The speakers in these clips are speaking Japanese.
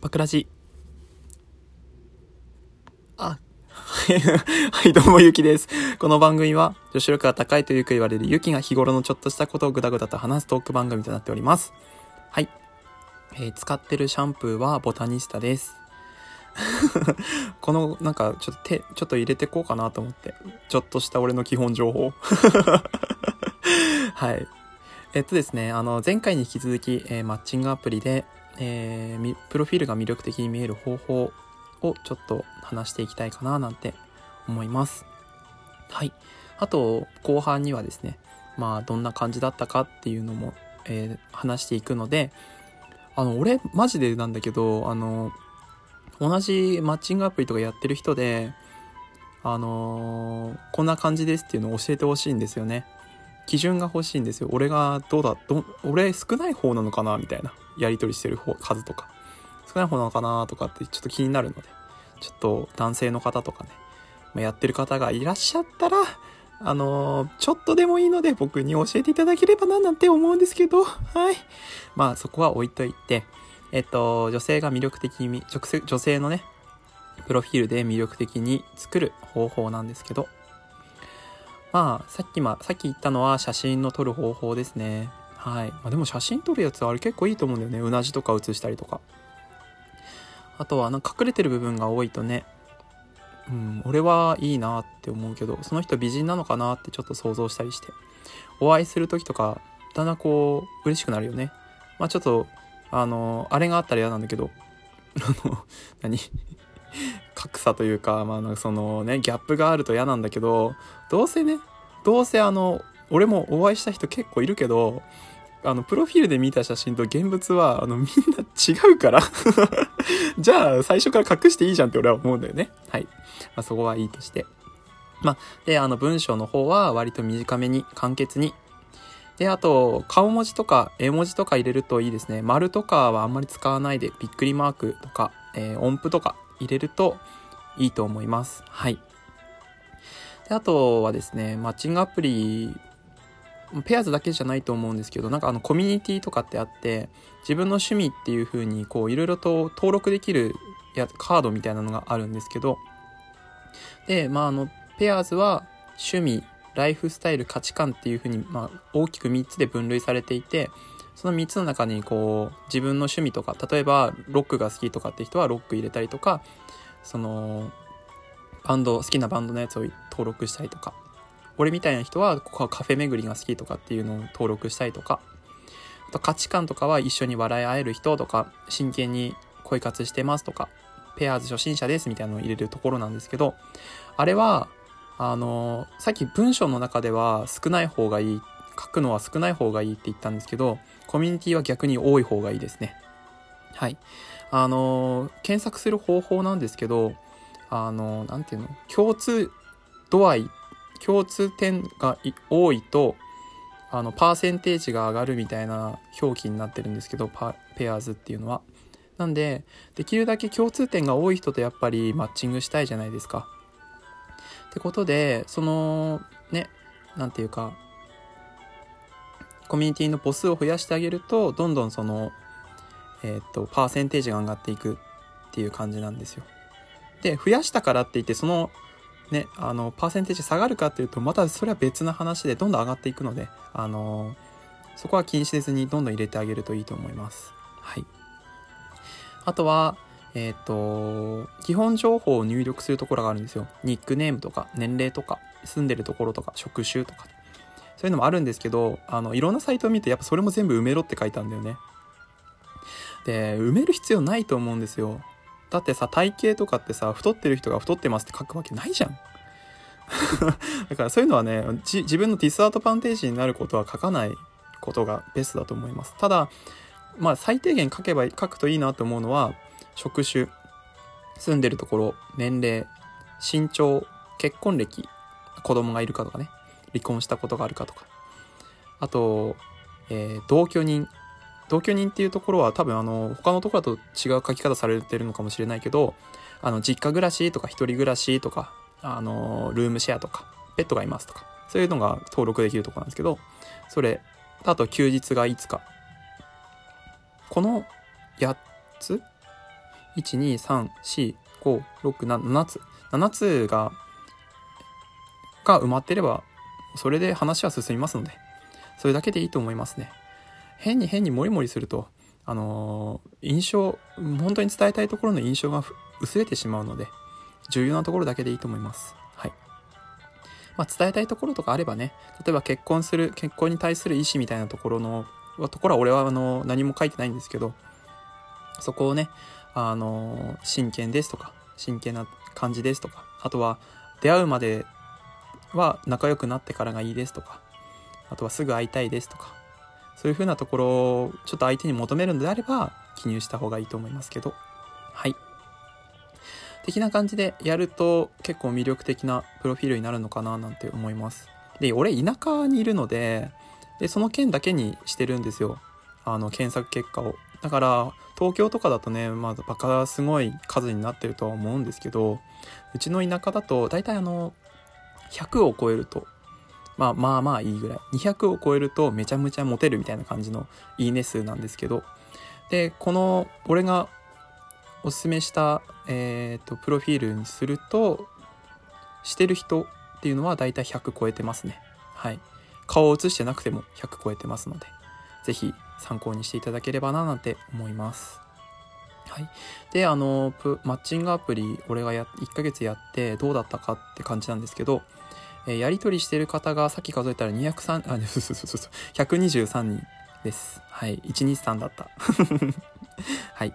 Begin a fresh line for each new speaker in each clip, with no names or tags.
バクラジ。あ、はい、どうもゆきです。この番組は、女子力が高いとよく言われるゆきが日頃のちょっとしたことをぐだぐだと話すトーク番組となっております。はい。えー使ってるシャンプーはボタニスタです。この、なんか、ちょっと手、ちょっと入れてこうかなと思って。ちょっとした俺の基本情報。はい。えっとですね、あの、前回に引き続き、えーマッチングアプリで、えープロフィールが魅力的に見える方法をちょっと話していきたいかななんて思います。はい。あと、後半にはですね、まあ、どんな感じだったかっていうのも、えー話していくので、あの、俺、マジでなんだけど、あの、同じマッチングアプリとかやってる人で、あのーこんな感じですっていうのを教えてほしいんですよね。基準が欲しいんですよ。俺がどうだ、ど、俺少ない方なのかなみたいな。やり取りしてる方、数とか。少ない方なのかなとかってちょっと気になるので、ちょっと男性の方とかね、まあやってる方がいらっしゃったら、あのーちょっとでもいいので僕に教えていただければななんて思うんですけど、はい。まあそこは置いといて、えっと、女性が魅力的に、女性のね、プロフィールで魅力的に作る方法なんですけど、まあ、さっきま、さっき言ったのは写真の撮る方法ですね。はい。まあでも写真撮るやつあれ結構いいと思うんだよね。うなじとか写したりとか。あとはなんか隠れてる部分が多いとね、うん、俺はいいなって思うけど、その人美人なのかなってちょっと想像したりして。お会いする時とか、だんだんこう、嬉しくなるよね。まあちょっと、あの、あれがあったら嫌なんだけど、あの、何？格差というか、まあなんかそのね、ギャップがあると嫌なんだけど、どうせね、どうせあの、俺もお会いした人結構いるけど、あの、プロフィールで見た写真と現物は、あの、みんな違うから。じゃあ、最初から隠していいじゃんって俺は思うんだよね。はい。まあ、そこはいいとして。まあ、で、あの、文章の方は割と短めに、簡潔に。で、あと、顔文字とか絵文字とか入れるといいですね。丸とかはあんまり使わないで、びっくりマークとか、えー音符とか入れるといいと思います。はい。で、あとはですね、マッチングアプリ、ペアーズだけじゃないと思うんですけど、なんかあのコミュニティとかってあって、自分の趣味っていう風にこういろいろと登録できるやカードみたいなのがあるんですけど、で、まああの、ペアーズは趣味、ライフスタイル、価値観っていう風に、まあ大きく3つで分類されていて、その3つの中にこう自分の趣味とか、例えばロックが好きとかって人はロック入れたりとか、その、バンド、好きなバンドのやつを登録したりとか、俺みたいな人はここはカフェ巡りが好きとかっていうのを登録したりとか、あと価値観とかは一緒に笑い合える人とか、真剣に恋活してますとか、ペアーズ初心者ですみたいなのを入れるところなんですけど、あれは、あの、さっき文章の中では少ない方がいい、書くのは少ない方がいいって言ったんですけど、コミュニティは逆に多い方がいいですね。はい。あの、検索する方法なんですけど、あの、なんていうの？共通度合い、共通点が多いと、あの、パーセンテージが上がるみたいな表記になってるんですけど、ペアーズっていうのは。なんで、できるだけ共通点が多い人とやっぱりマッチングしたいじゃないですか。ってことで、その、ね、なんていうか、コミュニティの母数を増やしてあげると、どんどんその、えーっと、パーセンテージが上がっていくっていう感じなんですよ。で、増やしたからって言って、その、ね、あの、パーセンテージ下がるかっていうと、またそれは別な話で、どんどん上がっていくので、あのそこは気にせずにどんどん入れてあげるといいと思います。はい。あとは、えっ、と、基本情報を入力するところがあるんですよ。ニックネームとか、年齢とか、住んでるところとか、職種とか。そういうのもあるんですけど、あの、いろんなサイトを見て、やっぱそれも全部埋めろって書いたんだよね。で、埋める必要ないと思うんですよ。だってさ、体型とかってさ、太ってる人が太ってますって書くわけないじゃん。だからそういうのはね、自分のディスアドバンテージになることは書かないことがベストだと思います。ただ、まあ最低限書けば、書くといいなと思うのは、職種、住んでるところ、年齢、身長、結婚歴、子供がいるかとかね、離婚したことがあるかとか。あと、えー同居人。同居人っていうところは多分あの、他のところだと違う書き方されてるのかもしれないけど、あの、実家暮らしとか一人暮らしとか、あの、ルームシェアとか、ペットがいますとか、そういうのが登録できるところなんですけど、それ、あと休日がいつか。この8つ？1234567つ7つがが埋まってればそれで話は進みますのでそれだけでいいと思いますね。変に変にモリモリするとあのー、印象本当に伝えたいところの印象が薄れてしまうので重要なところだけでいいと思います。はい。まあ、伝えたいところとかあればね例えば結婚する結婚に対する意思みたいなところのところは俺はあの何も書いてないんですけどそこをねあの真剣ですとか真剣な感じですとかあとは出会うまでは仲良くなってからがいいですとかあとはすぐ会いたいですとかそういう風なところをちょっと相手に求めるのであれば記入した方がいいと思いますけど。はい。的な感じでやると結構魅力的なプロフィールになるのかななんて思います。で俺田舎にいるのででその県だけにしてるんですよ。あの検索結果を。だから東京とかだとねまあバカすごい数になってるとは思うんですけどうちの田舎だと大体あの100を超えるとまあまあまあいいぐらい。200を超えるとめちゃめちゃモテるみたいな感じのいいね数なんですけど。でこの俺がおすすめした、えーと、プロフィールにするとしてる人っていうのはだいたい100超えてますね。はい。顔を映してなくても100超えてますので是非参考にしていただければななんて思います。はい。で、あの、マッチングアプリ、俺がや、1ヶ月やってどうだったかって感じなんですけど、えー、やり取りしてる方がさっき数えたら203、あ、そうそうそうそう、123人です。はい。123だった。はい。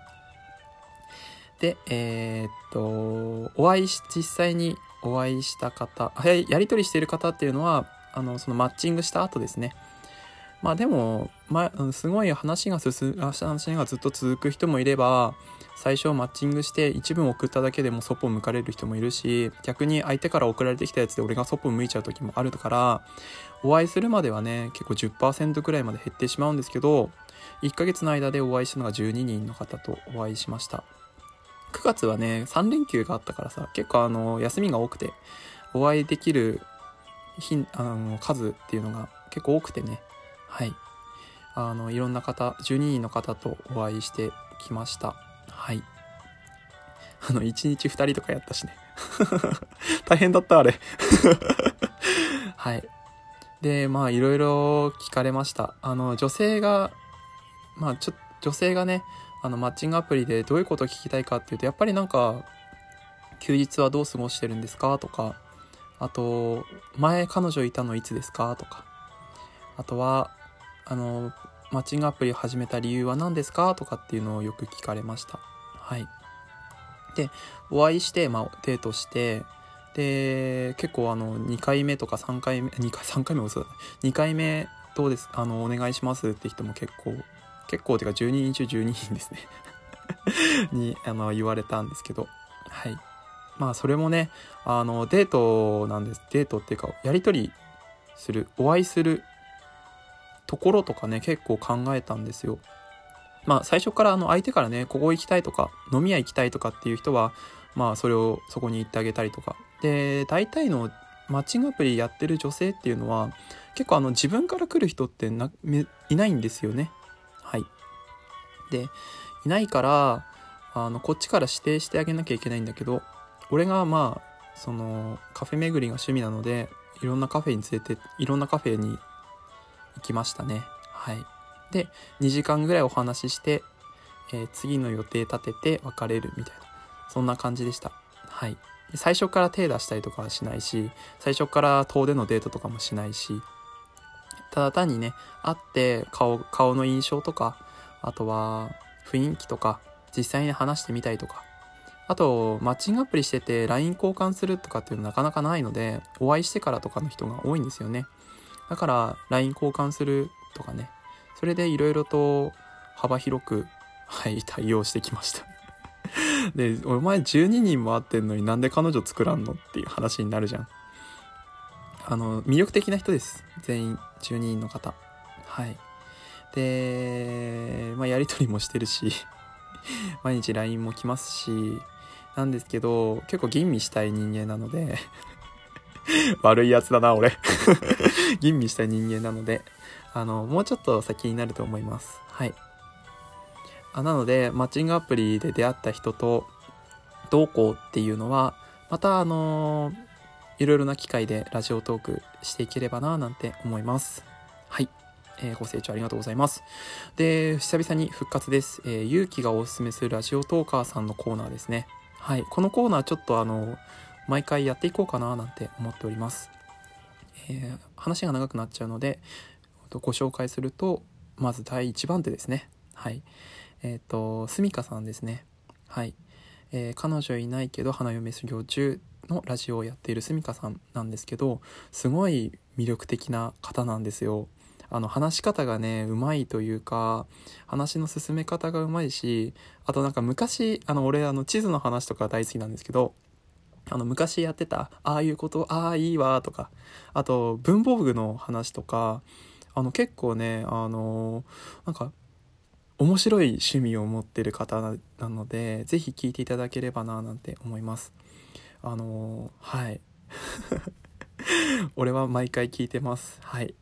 で、えー、っと、お会いし、実際にお会いした方、やり取りしてる方っていうのは、あの、そのマッチングした後ですね。まあでも、まあ、すごい話が進む、話がずっと続く人もいれば、最初マッチングして一文送っただけでもそっぽ向かれる人もいるし、逆に相手から送られてきたやつで俺がそっぽ向いちゃう時もあるから、お会いするまではね、結構10%くらいまで減ってしまうんですけど、1ヶ月の間でお会いしたのが12人の方とお会いしました。9月はね、3連休があったからさ、結構あの、休みが多くて、お会いできる日、あの、数っていうのが結構多くてね、はい。あの、いろんな方、12人の方とお会いしてきました。はい。あの、1日2人とかやったしね。大変だった、あれ。はい。で、まあ、いろいろ聞かれました。あの、女性が、まあ、ちょ、女性がね、あのマッチングアプリでどういうことを聞きたいかっていうとやっぱりなんか休日はどう過ごしてるんですか？とかあと前彼女いたのいつですか？とかあとはあのマッチングアプリを始めた理由は何ですかとかっていうのをよく聞かれました。はい。でお会いして、まあ、デートしてで結構あの2回目とか3回目 2回3回目もそうだ。ね2回目どうです？あのお願いしますって人も結構結構てか12人中12人ですね。にあの言われたんですけど。はい。まあそれもねあのデートなんです。デートっていうかやり取りするお会いするところとかね結構考えたんですよ。まあ最初からあの相手からねここ行きたいとか飲み屋行きたいとかっていう人はまあそれをそこに行ってあげたりとか。で大体のマッチングアプリやってる女性っていうのは結構あの自分から来る人っていないんですよね。はい。でいないからあのこっちから指定してあげなきゃいけないんだけど俺がまあそのカフェ巡りが趣味なのでいろんなカフェに連れていろんなカフェに行きましたね。はい。で2時間ぐらいお話しして、えー、次の予定立てて別れるみたいな。そんな感じでした。はい。最初から手出したりとかはしないし最初から遠出のデートとかもしないしただ単にね会って顔顔の印象とかあとは雰囲気とか実際に話してみたいとかあとマッチングアプリしてて LINE 交換するとかっていうのなかなかないのでお会いしてからとかの人が多いんですよね。だから LINE 交換するとかね。それでいろいろと幅広く はい対応してきました。でお前12人も会ってんのになんで彼女作らんのっていう話になるじゃん。あの魅力的な人です。全員12人の方。はい。で、まあ、やり取りもしてるし 毎日 LINE も来ますし、なんですけど、結構吟味したい人間なので 悪いやつだな、俺 吟味した人間なので、あの、もうちょっと先になると思います。はい。あなので、マッチングアプリで出会った人と、どうこうっていうのは、またあのー、いろいろな機会でラジオトークしていければななんて思います。はい。えー、ご清聴ありがとうございます。で、久々に復活です。えー、勇気がおすすめするラジオトーカーさんのコーナーですね。はい。このコーナーちょっとあの、毎回やっていこうかななんて思っております。えー、話が長くなっちゃうので、ご紹介すると、まず第1番手ですね。はい。えっ、ー、と、すみかさんですね。はい。えー、彼女いないけど花嫁修行中のラジオをやっているすみかさんなんですけど、すごい魅力的な方なんですよ。あの話し方がね、うまいというか、話の進め方がうまいし、あとなんか昔、あの俺あの地図の話とか大好きなんですけど、あの昔やってた、ああいうこと、ああいいわとか、あと文房具の話とか、あの結構ね、あのなんか面白い趣味を持ってる方なので、ぜひ聞いていただければななんて思います。あのはい。俺は毎回聞いてます。はい。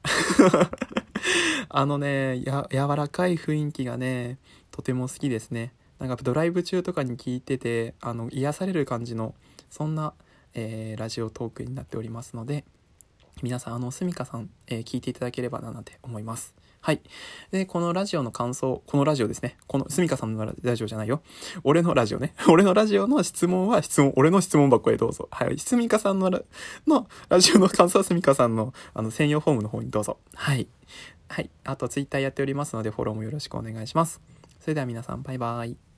あのね、や、柔らかい雰囲気がね、とても好きですね。なんかドライブ中とかに聞いてて、あの、癒される感じの、そんな、えー、ラジオトークになっておりますので、皆さん、あの、すみかさん、えー、聞いていただければな、なんて思います。はい。で、このラジオの感想、このラジオですね。この、すみかさんのラジオじゃないよ。俺のラジオね。俺のラジオの質問は質問、俺の質問箱へどうぞ。はい。すみかさんのラ、のラジオの感想はすみかさんの、あの、専用フォームの方にどうぞ。はい。はい。あと、ツイッターやっておりますので、フォローもよろしくお願いします。それでは皆さん、バイバイ。